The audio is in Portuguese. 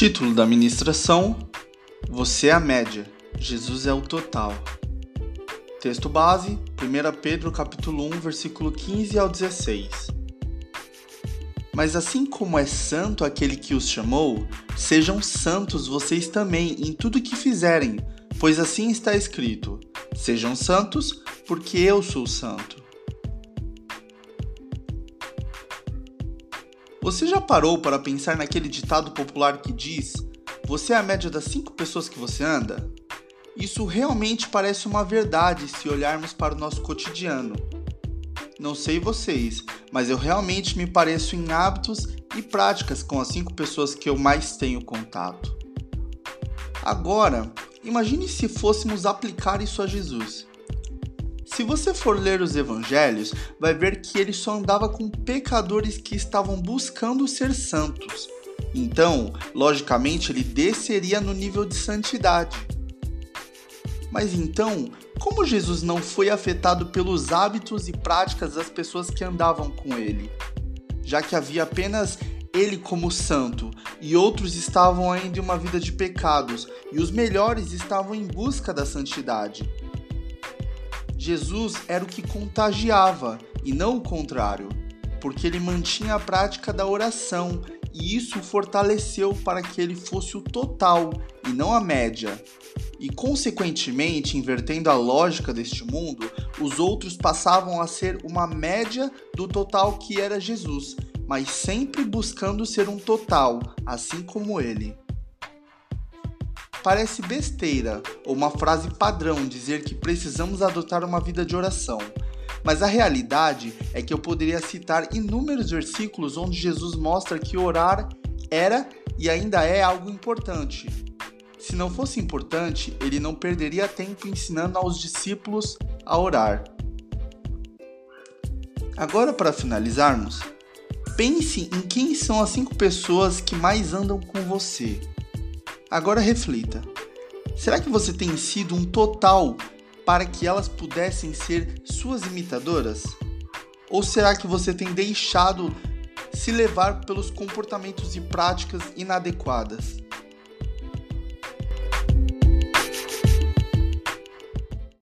Título da ministração: Você é a média, Jesus é o total. Texto base: 1 Pedro capítulo 1, versículo 15 ao 16. Mas assim como é santo aquele que os chamou, sejam santos vocês também em tudo que fizerem, pois assim está escrito: Sejam santos, porque eu sou santo. Você já parou para pensar naquele ditado popular que diz: Você é a média das cinco pessoas que você anda? Isso realmente parece uma verdade se olharmos para o nosso cotidiano. Não sei vocês, mas eu realmente me pareço em hábitos e práticas com as cinco pessoas que eu mais tenho contato. Agora, imagine se fôssemos aplicar isso a Jesus. Se você for ler os evangelhos, vai ver que ele só andava com pecadores que estavam buscando ser santos. Então, logicamente, ele desceria no nível de santidade. Mas então, como Jesus não foi afetado pelos hábitos e práticas das pessoas que andavam com ele? Já que havia apenas ele como santo e outros estavam ainda em uma vida de pecados e os melhores estavam em busca da santidade. Jesus era o que contagiava e não o contrário, porque ele mantinha a prática da oração e isso o fortaleceu para que ele fosse o total e não a média. E, consequentemente, invertendo a lógica deste mundo, os outros passavam a ser uma média do total que era Jesus, mas sempre buscando ser um total, assim como ele. Parece besteira ou uma frase padrão dizer que precisamos adotar uma vida de oração, mas a realidade é que eu poderia citar inúmeros versículos onde Jesus mostra que orar era e ainda é algo importante. Se não fosse importante, ele não perderia tempo ensinando aos discípulos a orar. Agora, para finalizarmos, pense em quem são as cinco pessoas que mais andam com você Agora reflita: será que você tem sido um total para que elas pudessem ser suas imitadoras? Ou será que você tem deixado se levar pelos comportamentos e práticas inadequadas?